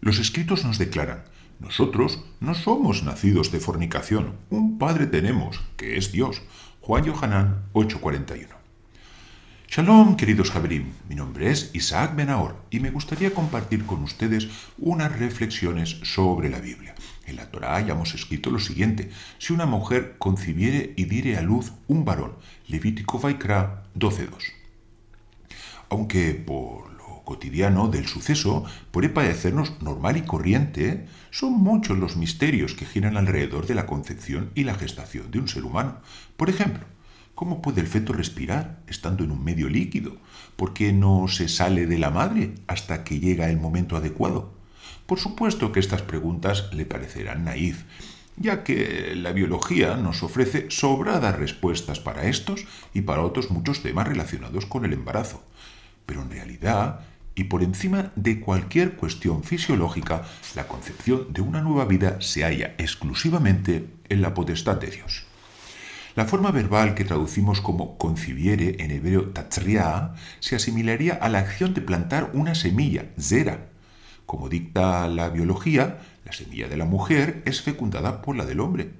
Los escritos nos declaran, nosotros no somos nacidos de fornicación, un Padre tenemos, que es Dios. Juan Yohanan 8:41. Shalom, queridos Javerim. Mi nombre es Isaac Benahor y me gustaría compartir con ustedes unas reflexiones sobre la Biblia. En la Torá hayamos escrito lo siguiente: si una mujer concibiere y diere a luz un varón, Levítico Vaikra 12:2. Aunque por cotidiano del suceso puede parecernos normal y corriente, son muchos los misterios que giran alrededor de la concepción y la gestación de un ser humano. Por ejemplo, ¿Cómo puede el feto respirar estando en un medio líquido? ¿Por qué no se sale de la madre hasta que llega el momento adecuado? Por supuesto que estas preguntas le parecerán naif, ya que la biología nos ofrece sobradas respuestas para estos y para otros muchos temas relacionados con el embarazo. Pero en realidad, y por encima de cualquier cuestión fisiológica, la concepción de una nueva vida se halla exclusivamente en la potestad de Dios. La forma verbal que traducimos como concibiere en hebreo tatzria se asimilaría a la acción de plantar una semilla, zera. Como dicta la biología, la semilla de la mujer es fecundada por la del hombre.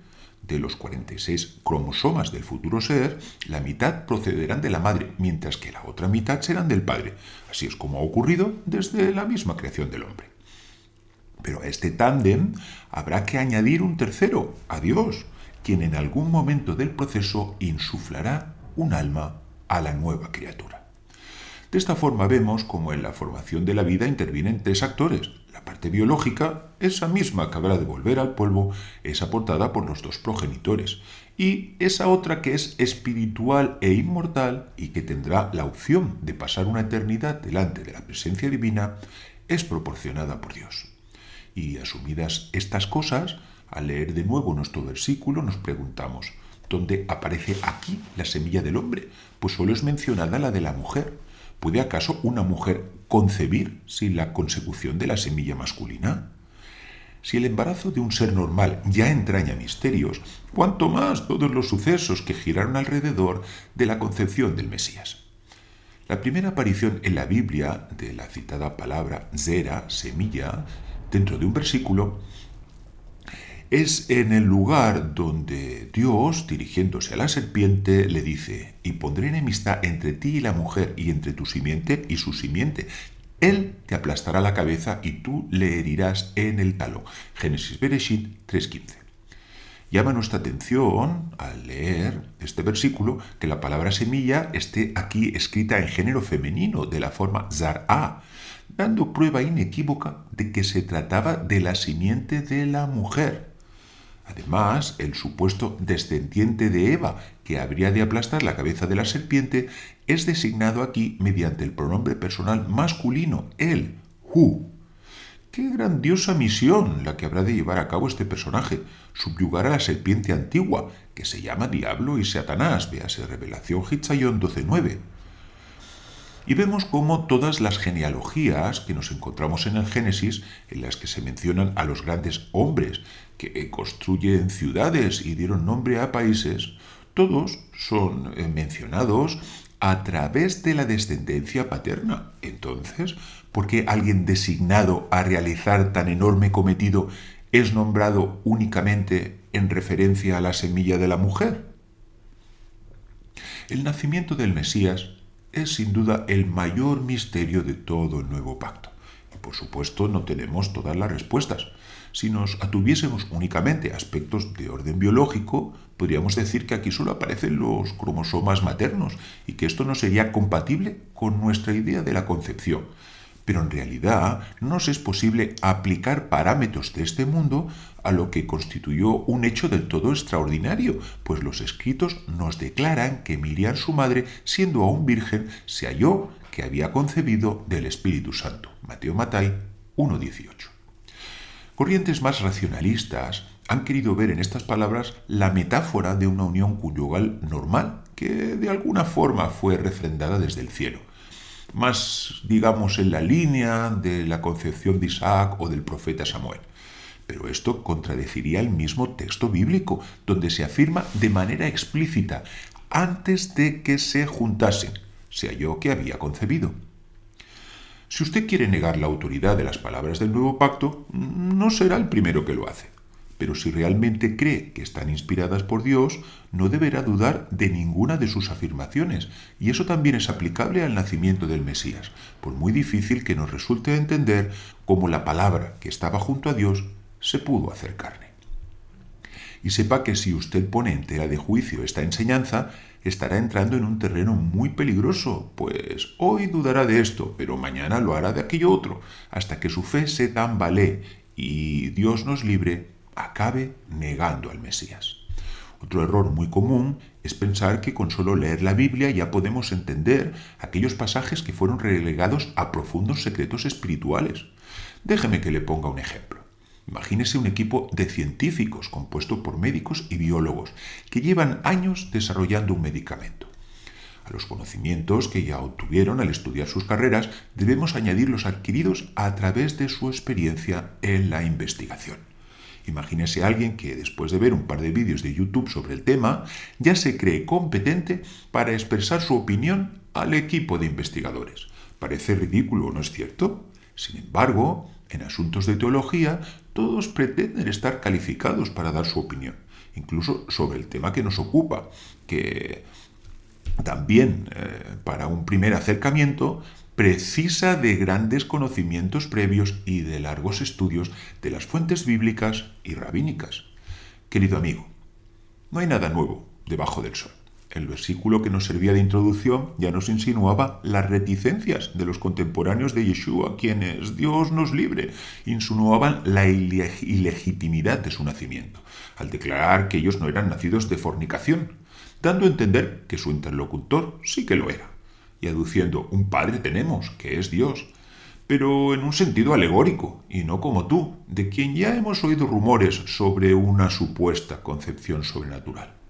De los 46 cromosomas del futuro ser, la mitad procederán de la madre, mientras que la otra mitad serán del padre. Así es como ha ocurrido desde la misma creación del hombre. Pero a este tándem habrá que añadir un tercero, a Dios, quien en algún momento del proceso insuflará un alma a la nueva criatura. De esta forma vemos cómo en la formación de la vida intervienen tres actores. La parte biológica, esa misma que habrá de volver al polvo, es aportada por los dos progenitores. Y esa otra que es espiritual e inmortal y que tendrá la opción de pasar una eternidad delante de la presencia divina, es proporcionada por Dios. Y asumidas estas cosas, al leer de nuevo nuestro versículo nos preguntamos, ¿dónde aparece aquí la semilla del hombre? Pues solo es mencionada la de la mujer. ¿Puede acaso una mujer concebir sin la consecución de la semilla masculina? Si el embarazo de un ser normal ya entraña misterios, cuanto más todos los sucesos que giraron alrededor de la concepción del Mesías. La primera aparición en la Biblia de la citada palabra zera, semilla, dentro de un versículo, es en el lugar donde Dios, dirigiéndose a la serpiente, le dice, y pondré enemistad entre ti y la mujer, y entre tu simiente y su simiente. Él te aplastará la cabeza y tú le herirás en el talón. Génesis Bereshit 3.15. Llama nuestra atención al leer este versículo que la palabra semilla esté aquí escrita en género femenino de la forma zar'a, dando prueba inequívoca de que se trataba de la simiente de la mujer. Además, el supuesto descendiente de Eva, que habría de aplastar la cabeza de la serpiente, es designado aquí mediante el pronombre personal masculino, él, hu. Qué grandiosa misión la que habrá de llevar a cabo este personaje, subyugar a la serpiente antigua, que se llama Diablo y Satanás, véase Revelación Hitzayon 12.9. Y vemos cómo todas las genealogías que nos encontramos en el Génesis, en las que se mencionan a los grandes hombres que construyen ciudades y dieron nombre a países, todos son eh, mencionados a través de la descendencia paterna. Entonces, ¿por qué alguien designado a realizar tan enorme cometido es nombrado únicamente en referencia a la semilla de la mujer? El nacimiento del Mesías es sin duda el mayor misterio de todo el nuevo pacto. Y por supuesto no tenemos todas las respuestas. Si nos atuviésemos únicamente a aspectos de orden biológico, podríamos decir que aquí solo aparecen los cromosomas maternos y que esto no sería compatible con nuestra idea de la concepción. Pero en realidad nos es posible aplicar parámetros de este mundo a lo que constituyó un hecho del todo extraordinario, pues los escritos nos declaran que Miriam, su madre, siendo aún virgen, se halló que había concebido del Espíritu Santo. Mateo Matai 1.18. Corrientes más racionalistas han querido ver en estas palabras la metáfora de una unión conyugal normal, que de alguna forma fue refrendada desde el cielo más, digamos, en la línea de la concepción de Isaac o del profeta Samuel. Pero esto contradeciría el mismo texto bíblico, donde se afirma de manera explícita, antes de que se juntasen, se halló que había concebido. Si usted quiere negar la autoridad de las palabras del nuevo pacto, no será el primero que lo hace. Pero si realmente cree que están inspiradas por Dios, no deberá dudar de ninguna de sus afirmaciones, y eso también es aplicable al nacimiento del Mesías, por muy difícil que nos resulte entender cómo la palabra que estaba junto a Dios se pudo hacer carne. Y sepa que si usted pone en tela de juicio esta enseñanza, estará entrando en un terreno muy peligroso, pues hoy dudará de esto, pero mañana lo hará de aquello otro, hasta que su fe se tambalee y Dios nos libre acabe negando al Mesías. Otro error muy común es pensar que con solo leer la Biblia ya podemos entender aquellos pasajes que fueron relegados a profundos secretos espirituales. Déjeme que le ponga un ejemplo. Imagínese un equipo de científicos compuesto por médicos y biólogos que llevan años desarrollando un medicamento. A los conocimientos que ya obtuvieron al estudiar sus carreras debemos añadir los adquiridos a través de su experiencia en la investigación. Imagínese a alguien que después de ver un par de vídeos de YouTube sobre el tema ya se cree competente para expresar su opinión al equipo de investigadores. Parece ridículo, ¿no es cierto? Sin embargo, en asuntos de teología, todos pretenden estar calificados para dar su opinión, incluso sobre el tema que nos ocupa, que también eh, para un primer acercamiento precisa de grandes conocimientos previos y de largos estudios de las fuentes bíblicas y rabínicas. Querido amigo, no hay nada nuevo debajo del sol. El versículo que nos servía de introducción ya nos insinuaba las reticencias de los contemporáneos de Yeshua, quienes, Dios nos libre, insinuaban la ilegitimidad de su nacimiento, al declarar que ellos no eran nacidos de fornicación, dando a entender que su interlocutor sí que lo era, y aduciendo un Padre tenemos, que es Dios, pero en un sentido alegórico, y no como tú, de quien ya hemos oído rumores sobre una supuesta concepción sobrenatural.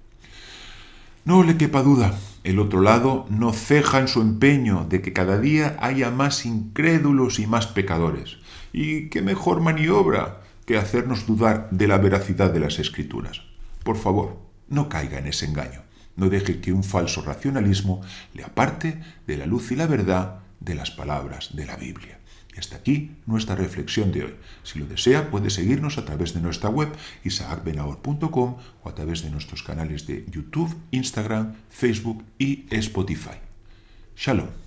No le quepa duda, el otro lado no ceja en su empeño de que cada día haya más incrédulos y más pecadores. ¿Y qué mejor maniobra que hacernos dudar de la veracidad de las escrituras? Por favor, no caiga en ese engaño. No deje que un falso racionalismo le aparte de la luz y la verdad de las palabras de la Biblia. Y hasta aquí nuestra reflexión de hoy. Si lo desea, puede seguirnos a través de nuestra web isaacbenahor.com o a través de nuestros canales de YouTube, Instagram, Facebook y Spotify. Shalom.